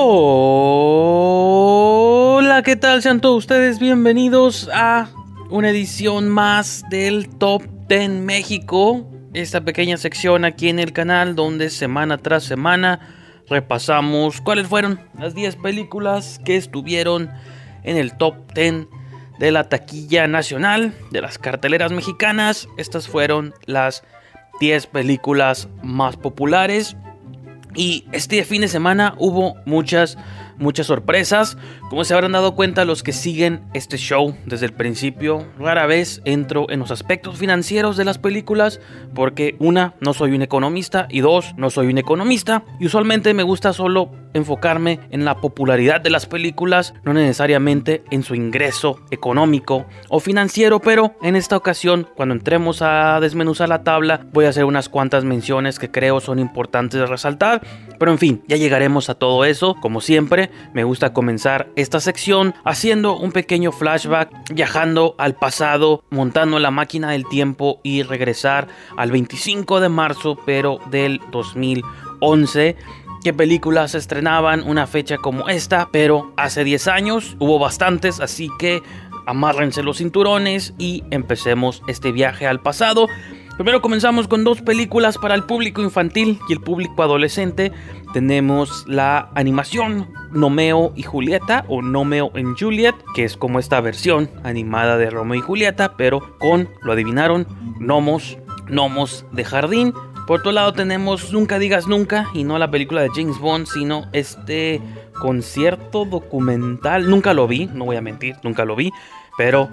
Hola, ¿qué tal? Sean todos ustedes bienvenidos a una edición más del Top 10 México. Esta pequeña sección aquí en el canal donde semana tras semana repasamos cuáles fueron las 10 películas que estuvieron en el Top 10 de la taquilla nacional, de las carteleras mexicanas. Estas fueron las 10 películas más populares. Y este fin de semana hubo muchas, muchas sorpresas. Como se habrán dado cuenta los que siguen este show desde el principio, rara vez entro en los aspectos financieros de las películas porque una, no soy un economista y dos, no soy un economista y usualmente me gusta solo enfocarme en la popularidad de las películas, no necesariamente en su ingreso económico o financiero, pero en esta ocasión, cuando entremos a desmenuzar la tabla, voy a hacer unas cuantas menciones que creo son importantes de resaltar, pero en fin, ya llegaremos a todo eso, como siempre, me gusta comenzar esta sección haciendo un pequeño flashback, viajando al pasado, montando la máquina del tiempo y regresar al 25 de marzo, pero del 2011 qué películas estrenaban una fecha como esta, pero hace 10 años hubo bastantes, así que amárrense los cinturones y empecemos este viaje al pasado. Primero comenzamos con dos películas para el público infantil y el público adolescente. Tenemos la animación Nomeo y Julieta o Nomeo en Juliet, que es como esta versión animada de Romeo y Julieta, pero con, lo adivinaron, gnomos, gnomos de jardín. Por otro lado tenemos Nunca digas nunca y no la película de James Bond, sino este concierto documental. Nunca lo vi, no voy a mentir, nunca lo vi, pero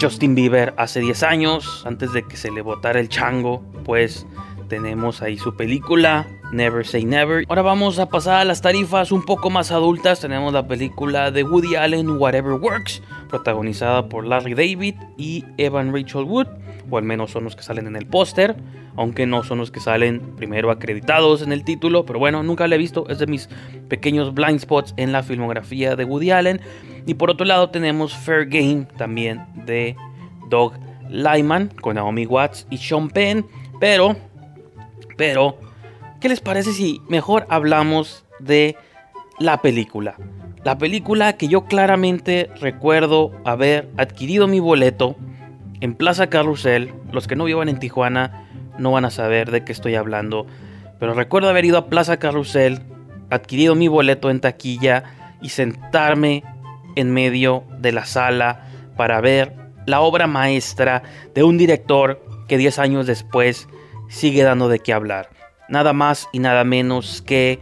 Justin Bieber hace 10 años, antes de que se le botara el chango, pues tenemos ahí su película Never Say Never. Ahora vamos a pasar a las tarifas un poco más adultas. Tenemos la película de Woody Allen Whatever Works, protagonizada por Larry David y Evan Rachel Wood, o al menos son los que salen en el póster, aunque no son los que salen primero acreditados en el título, pero bueno, nunca la he visto, es de mis pequeños blind spots en la filmografía de Woody Allen. Y por otro lado tenemos Fair Game también de Doug Lyman con Naomi Watts y Sean Penn. Pero, pero, ¿qué les parece si mejor hablamos de la película? La película que yo claramente recuerdo haber adquirido mi boleto en Plaza Carrusel. Los que no vivan en Tijuana no van a saber de qué estoy hablando. Pero recuerdo haber ido a Plaza Carrusel, adquirido mi boleto en taquilla y sentarme en medio de la sala para ver la obra maestra de un director que 10 años después sigue dando de qué hablar. Nada más y nada menos que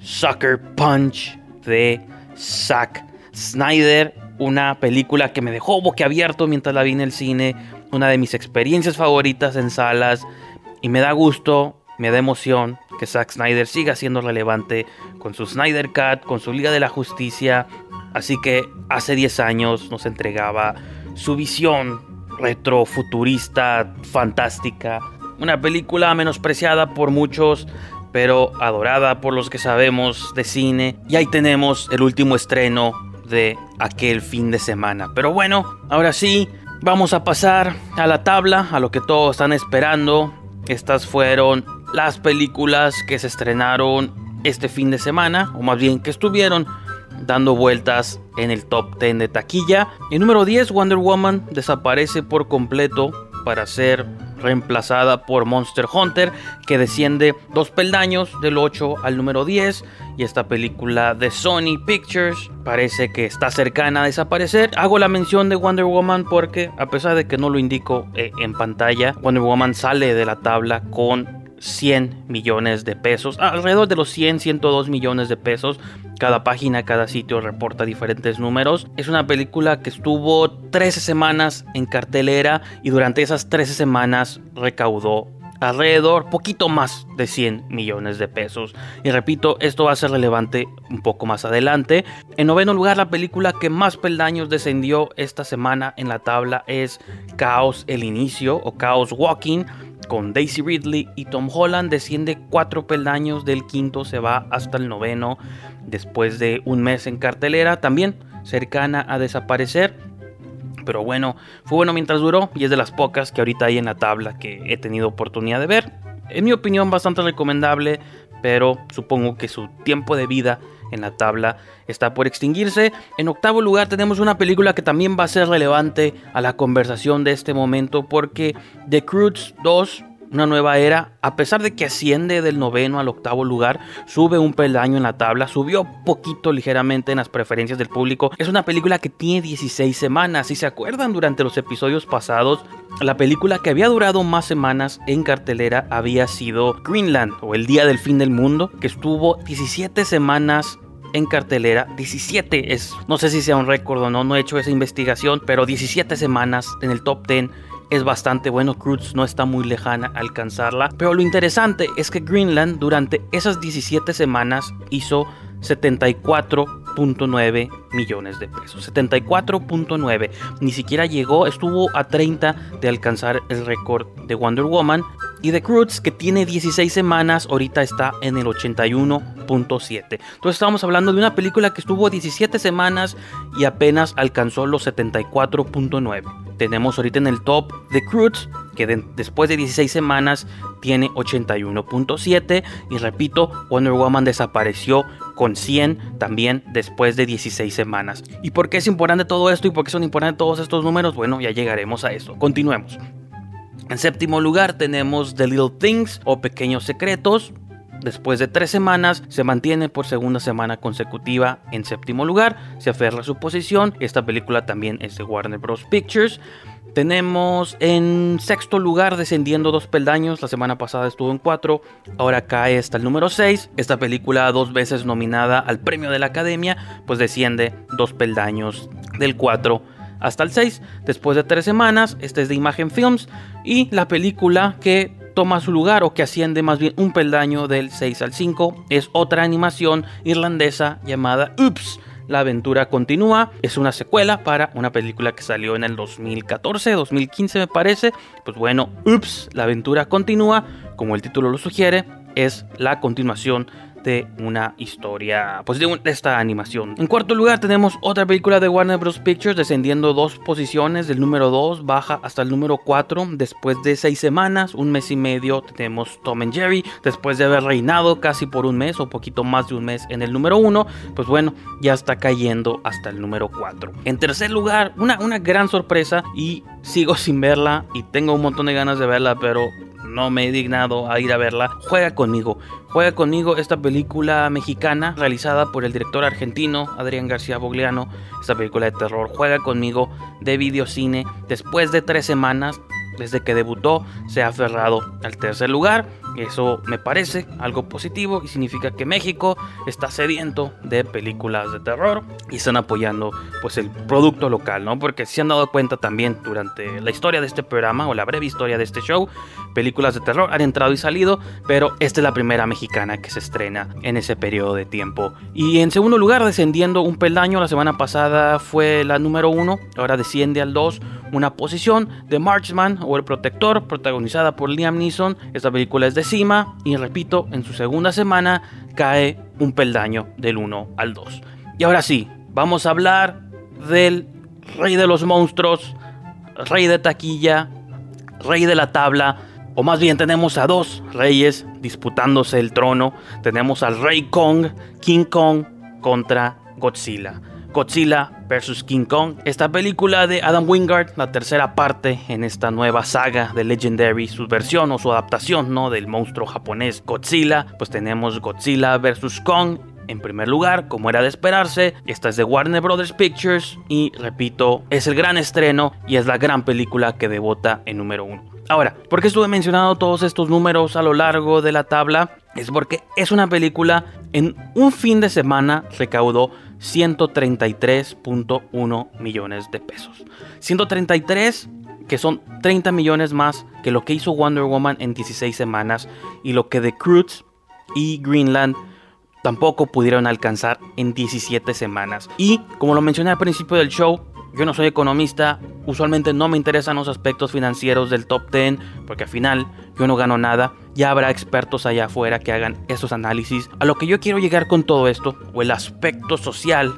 Sucker Punch de Zack Snyder, una película que me dejó boquiabierto mientras la vi en el cine, una de mis experiencias favoritas en salas y me da gusto, me da emoción que Zack Snyder siga siendo relevante con su Snyder Cut, con su Liga de la Justicia, Así que hace 10 años nos entregaba su visión retrofuturista, fantástica. Una película menospreciada por muchos, pero adorada por los que sabemos de cine. Y ahí tenemos el último estreno de aquel fin de semana. Pero bueno, ahora sí, vamos a pasar a la tabla, a lo que todos están esperando. Estas fueron las películas que se estrenaron este fin de semana, o más bien que estuvieron dando vueltas en el top 10 de taquilla. En número 10, Wonder Woman desaparece por completo para ser reemplazada por Monster Hunter, que desciende dos peldaños del 8 al número 10. Y esta película de Sony Pictures parece que está cercana a desaparecer. Hago la mención de Wonder Woman porque, a pesar de que no lo indico eh, en pantalla, Wonder Woman sale de la tabla con 100 millones de pesos, alrededor de los 100, 102 millones de pesos. Cada página, cada sitio reporta diferentes números. Es una película que estuvo 13 semanas en cartelera y durante esas 13 semanas recaudó alrededor poquito más de 100 millones de pesos. Y repito, esto va a ser relevante un poco más adelante. En noveno lugar, la película que más peldaños descendió esta semana en la tabla es Chaos el Inicio o Chaos Walking con Daisy Ridley y Tom Holland desciende cuatro peldaños, del quinto se va hasta el noveno después de un mes en cartelera, también cercana a desaparecer. Pero bueno, fue bueno mientras duró y es de las pocas que ahorita hay en la tabla que he tenido oportunidad de ver. En mi opinión bastante recomendable, pero supongo que su tiempo de vida en la tabla está por extinguirse. En octavo lugar tenemos una película que también va a ser relevante a la conversación de este momento porque The Croods 2 una nueva era, a pesar de que asciende del noveno al octavo lugar, sube un peldaño en la tabla, subió poquito ligeramente en las preferencias del público. Es una película que tiene 16 semanas. Si se acuerdan durante los episodios pasados, la película que había durado más semanas en cartelera había sido Greenland o El Día del Fin del Mundo, que estuvo 17 semanas en cartelera. 17 es, no sé si sea un récord o no, no he hecho esa investigación, pero 17 semanas en el top 10 es bastante bueno, Cruz no está muy lejana a alcanzarla, pero lo interesante es que Greenland durante esas 17 semanas hizo 74.9 millones de pesos. 74.9. Ni siquiera llegó, estuvo a 30 de alcanzar el récord de Wonder Woman. Y The Cruz, que tiene 16 semanas, ahorita está en el 81.7. Entonces estamos hablando de una película que estuvo 17 semanas y apenas alcanzó los 74.9 tenemos ahorita en el top The Cruz, que después de 16 semanas tiene 81.7. Y repito, Wonder Woman desapareció con 100 también después de 16 semanas. ¿Y por qué es importante todo esto y por qué son importantes todos estos números? Bueno, ya llegaremos a eso. Continuemos. En séptimo lugar tenemos The Little Things o Pequeños Secretos. Después de tres semanas, se mantiene por segunda semana consecutiva en séptimo lugar, se aferra a su posición. Esta película también es de Warner Bros. Pictures. Tenemos en sexto lugar descendiendo dos peldaños, la semana pasada estuvo en cuatro, ahora cae hasta el número 6. Esta película dos veces nominada al premio de la academia, pues desciende dos peldaños del 4 hasta el 6. Después de tres semanas, este es de Imagen Films y la película que toma su lugar o que asciende más bien un peldaño del 6 al 5 es otra animación irlandesa llamada Oops. La aventura continúa, es una secuela para una película que salió en el 2014, 2015 me parece. Pues bueno, Oops, la aventura continúa, como el título lo sugiere, es la continuación de una historia, pues de, esta animación. En cuarto lugar tenemos otra película de Warner Bros. Pictures descendiendo dos posiciones, del número 2 baja hasta el número 4 después de seis semanas, un mes y medio tenemos Tom and Jerry, después de haber reinado casi por un mes o poquito más de un mes en el número 1, pues bueno, ya está cayendo hasta el número 4. En tercer lugar, una, una gran sorpresa y sigo sin verla y tengo un montón de ganas de verla, pero no me he dignado a ir a verla, juega conmigo. Juega conmigo esta película mexicana realizada por el director argentino Adrián García Bogliano. Esta película de terror juega conmigo de videocine. Después de tres semanas desde que debutó se ha aferrado al tercer lugar. Eso me parece algo positivo y significa que México está sediento de películas de terror y están apoyando pues el producto local, ¿no? Porque si han dado cuenta también durante la historia de este programa o la breve historia de este show, películas de terror han entrado y salido, pero esta es la primera mexicana que se estrena en ese periodo de tiempo. Y en segundo lugar, descendiendo un peldaño, la semana pasada fue la número uno, ahora desciende al 2, una posición de Marchman o El Protector, protagonizada por Liam Neeson. Esta película es de y repito, en su segunda semana cae un peldaño del 1 al 2. Y ahora sí, vamos a hablar del rey de los monstruos, rey de taquilla, rey de la tabla, o más bien tenemos a dos reyes disputándose el trono. Tenemos al rey Kong, King Kong contra Godzilla. Godzilla vs. King Kong. Esta película de Adam Wingard, la tercera parte en esta nueva saga de Legendary, su versión o su adaptación ¿no? del monstruo japonés Godzilla. Pues tenemos Godzilla vs. Kong en primer lugar, como era de esperarse, esta es de Warner Brothers Pictures y repito, es el gran estreno y es la gran película que debota en número uno. Ahora, ¿por qué estuve mencionando todos estos números a lo largo de la tabla? Es porque es una película en un fin de semana recaudó 133.1 millones de pesos. 133 que son 30 millones más que lo que hizo Wonder Woman en 16 semanas y lo que The Cruz y Greenland tampoco pudieron alcanzar en 17 semanas. Y como lo mencioné al principio del show, yo no soy economista, usualmente no me interesan los aspectos financieros del top 10 porque al final yo no gano nada. Ya habrá expertos allá afuera que hagan esos análisis. A lo que yo quiero llegar con todo esto, o el aspecto social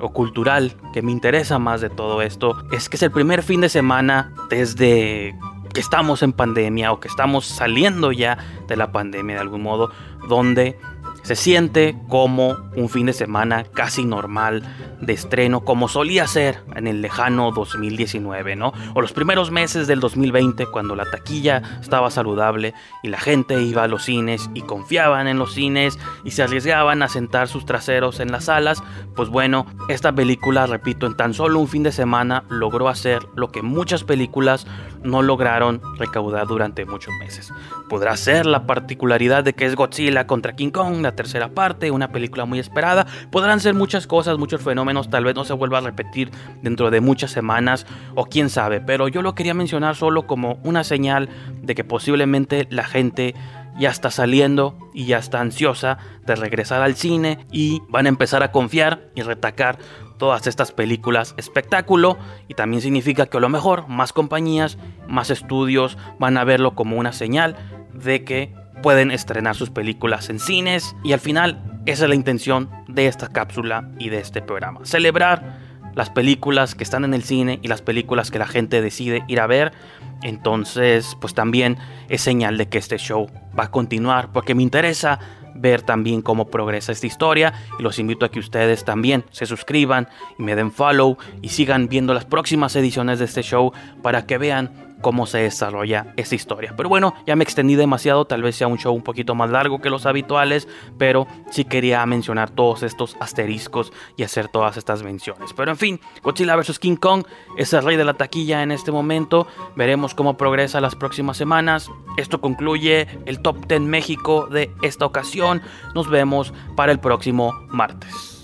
o cultural que me interesa más de todo esto, es que es el primer fin de semana desde que estamos en pandemia o que estamos saliendo ya de la pandemia de algún modo, donde se siente como un fin de semana casi normal de estreno, como solía ser en el lejano 2019, ¿no? O los primeros meses del 2020, cuando la taquilla estaba saludable y la gente iba a los cines y confiaban en los cines y se arriesgaban a sentar sus traseros en las salas. Pues bueno, esta película, repito, en tan solo un fin de semana logró hacer lo que muchas películas no lograron recaudar durante muchos meses. Podrá ser la particularidad de que es Godzilla contra King Kong, la tercera parte, una película muy esperada. Podrán ser muchas cosas, muchos fenómenos, tal vez no se vuelva a repetir dentro de muchas semanas o quién sabe, pero yo lo quería mencionar solo como una señal de que posiblemente la gente ya está saliendo y ya está ansiosa de regresar al cine y van a empezar a confiar y retacar todas estas películas espectáculo y también significa que a lo mejor más compañías, más estudios van a verlo como una señal de que pueden estrenar sus películas en cines y al final esa es la intención de esta cápsula y de este programa. Celebrar las películas que están en el cine y las películas que la gente decide ir a ver. Entonces, pues también es señal de que este show va a continuar porque me interesa ver también cómo progresa esta historia y los invito a que ustedes también se suscriban y me den follow y sigan viendo las próximas ediciones de este show para que vean cómo se desarrolla esta historia. Pero bueno, ya me extendí demasiado, tal vez sea un show un poquito más largo que los habituales, pero sí quería mencionar todos estos asteriscos y hacer todas estas menciones. Pero en fin, Godzilla vs. King Kong es el rey de la taquilla en este momento, veremos cómo progresa las próximas semanas. Esto concluye el Top 10 México de esta ocasión, nos vemos para el próximo martes.